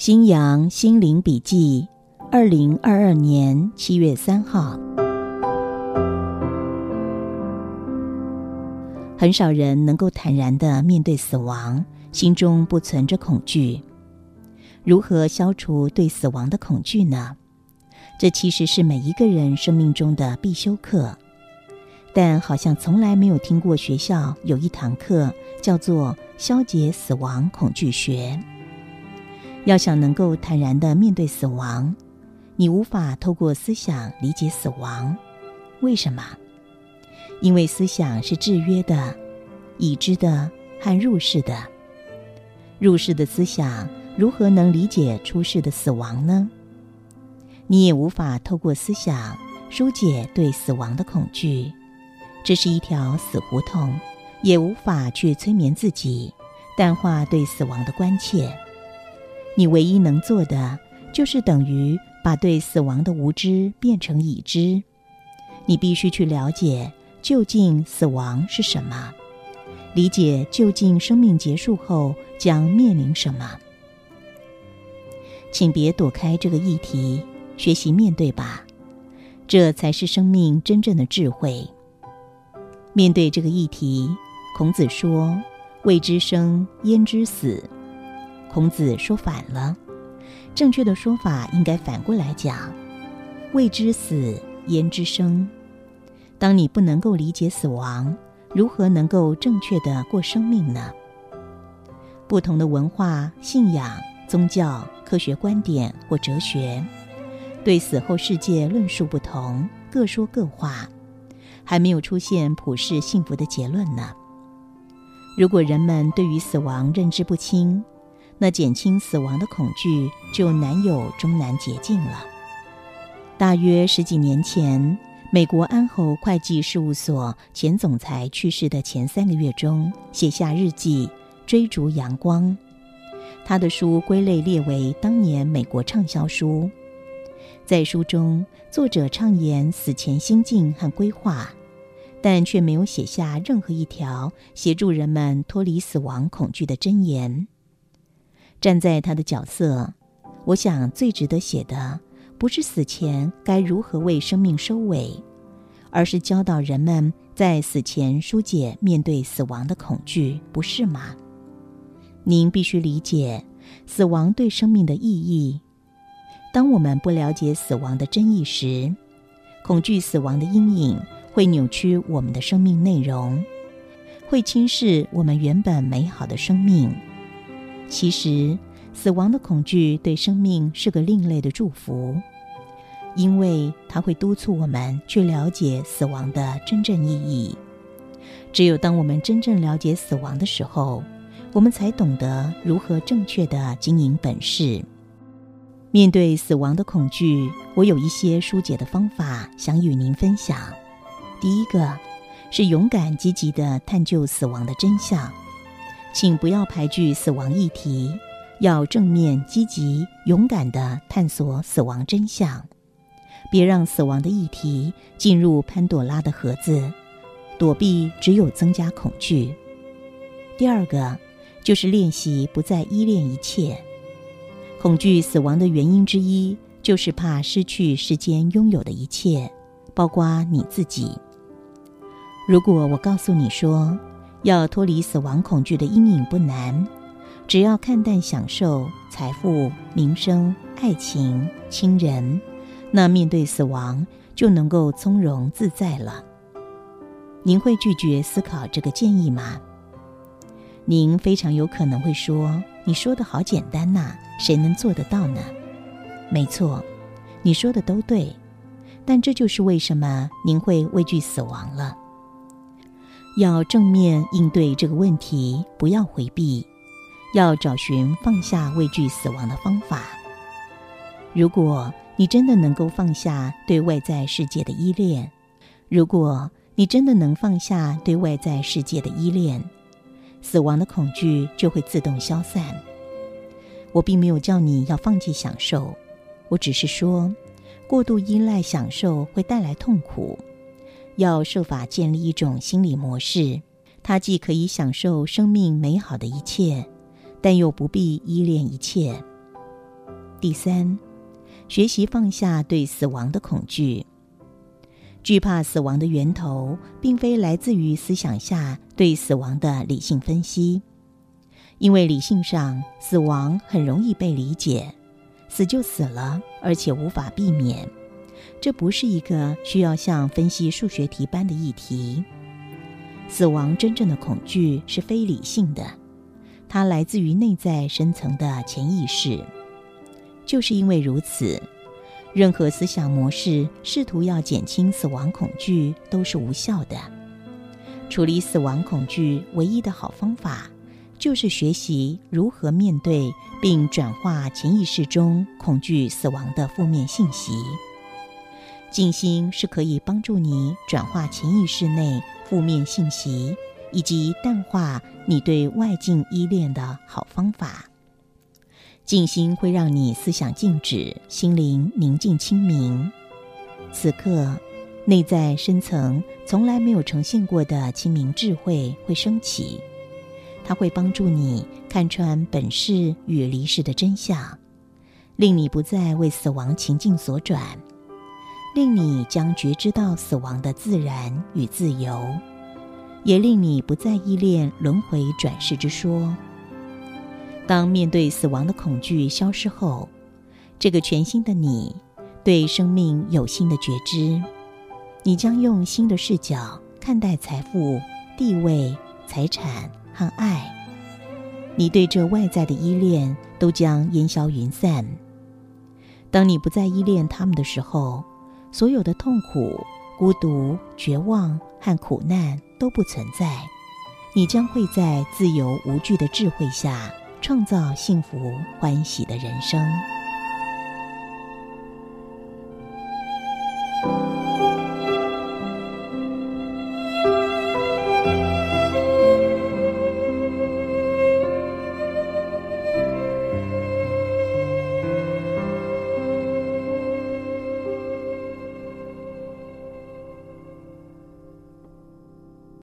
新阳心灵笔记，二零二二年七月三号。很少人能够坦然的面对死亡，心中不存着恐惧。如何消除对死亡的恐惧呢？这其实是每一个人生命中的必修课，但好像从来没有听过学校有一堂课叫做“消解死亡恐惧学”。要想能够坦然的面对死亡，你无法透过思想理解死亡。为什么？因为思想是制约的、已知的和入世的。入世的思想如何能理解出世的死亡呢？你也无法透过思想疏解对死亡的恐惧，这是一条死胡同，也无法去催眠自己，淡化对死亡的关切。你唯一能做的，就是等于把对死亡的无知变成已知。你必须去了解究竟死亡是什么，理解究竟生命结束后将面临什么。请别躲开这个议题，学习面对吧，这才是生命真正的智慧。面对这个议题，孔子说：“未知生，焉知死？”孔子说反了，正确的说法应该反过来讲：“未知死，焉知生？”当你不能够理解死亡，如何能够正确的过生命呢？不同的文化、信仰、宗教、科学观点或哲学，对死后世界论述不同，各说各话，还没有出现普世幸福的结论呢。如果人们对于死亡认知不清，那减轻死亡的恐惧就难有终南捷径了。大约十几年前，美国安侯会计事务所前总裁去世的前三个月中，写下日记《追逐阳光》。他的书归类列为当年美国畅销书。在书中，作者畅言死前心境和规划，但却没有写下任何一条协助人们脱离死亡恐惧的箴言。站在他的角色，我想最值得写的，不是死前该如何为生命收尾，而是教导人们在死前疏解面对死亡的恐惧，不是吗？您必须理解死亡对生命的意义。当我们不了解死亡的真意时，恐惧死亡的阴影会扭曲我们的生命内容，会轻视我们原本美好的生命。其实，死亡的恐惧对生命是个另类的祝福，因为它会督促我们去了解死亡的真正意义。只有当我们真正了解死亡的时候，我们才懂得如何正确的经营本事。面对死亡的恐惧，我有一些疏解的方法想与您分享。第一个是勇敢积极的探究死亡的真相。请不要排拒死亡议题，要正面、积极、勇敢地探索死亡真相。别让死亡的议题进入潘朵拉的盒子，躲避只有增加恐惧。第二个就是练习不再依恋一切。恐惧死亡的原因之一，就是怕失去世间拥有的一切，包括你自己。如果我告诉你说，要脱离死亡恐惧的阴影不难，只要看淡享受财富、名声、爱情、亲人，那面对死亡就能够从容自在了。您会拒绝思考这个建议吗？您非常有可能会说：“你说的好简单呐，谁能做得到呢？”没错，你说的都对，但这就是为什么您会畏惧死亡了。要正面应对这个问题，不要回避，要找寻放下畏惧死亡的方法。如果你真的能够放下对外在世界的依恋，如果你真的能放下对外在世界的依恋，死亡的恐惧就会自动消散。我并没有叫你要放弃享受，我只是说，过度依赖享受会带来痛苦。要设法建立一种心理模式，它既可以享受生命美好的一切，但又不必依恋一切。第三，学习放下对死亡的恐惧。惧怕死亡的源头，并非来自于思想下对死亡的理性分析，因为理性上死亡很容易被理解，死就死了，而且无法避免。这不是一个需要像分析数学题般的议题。死亡真正的恐惧是非理性的，它来自于内在深层的潜意识。就是因为如此，任何思想模式试图要减轻死亡恐惧都是无效的。处理死亡恐惧唯一的好方法，就是学习如何面对并转化潜意识中恐惧死亡的负面信息。静心是可以帮助你转化潜意识内负面信息，以及淡化你对外境依恋的好方法。静心会让你思想静止，心灵宁静清明。此刻，内在深层从来没有呈现过的清明智慧会升起，它会帮助你看穿本世与离世的真相，令你不再为死亡情境所转。令你将觉知到死亡的自然与自由，也令你不再依恋轮回转世之说。当面对死亡的恐惧消失后，这个全新的你对生命有新的觉知，你将用新的视角看待财富、地位、财产和爱。你对这外在的依恋都将烟消云散。当你不再依恋他们的时候。所有的痛苦、孤独、绝望和苦难都不存在，你将会在自由无惧的智慧下创造幸福欢喜的人生。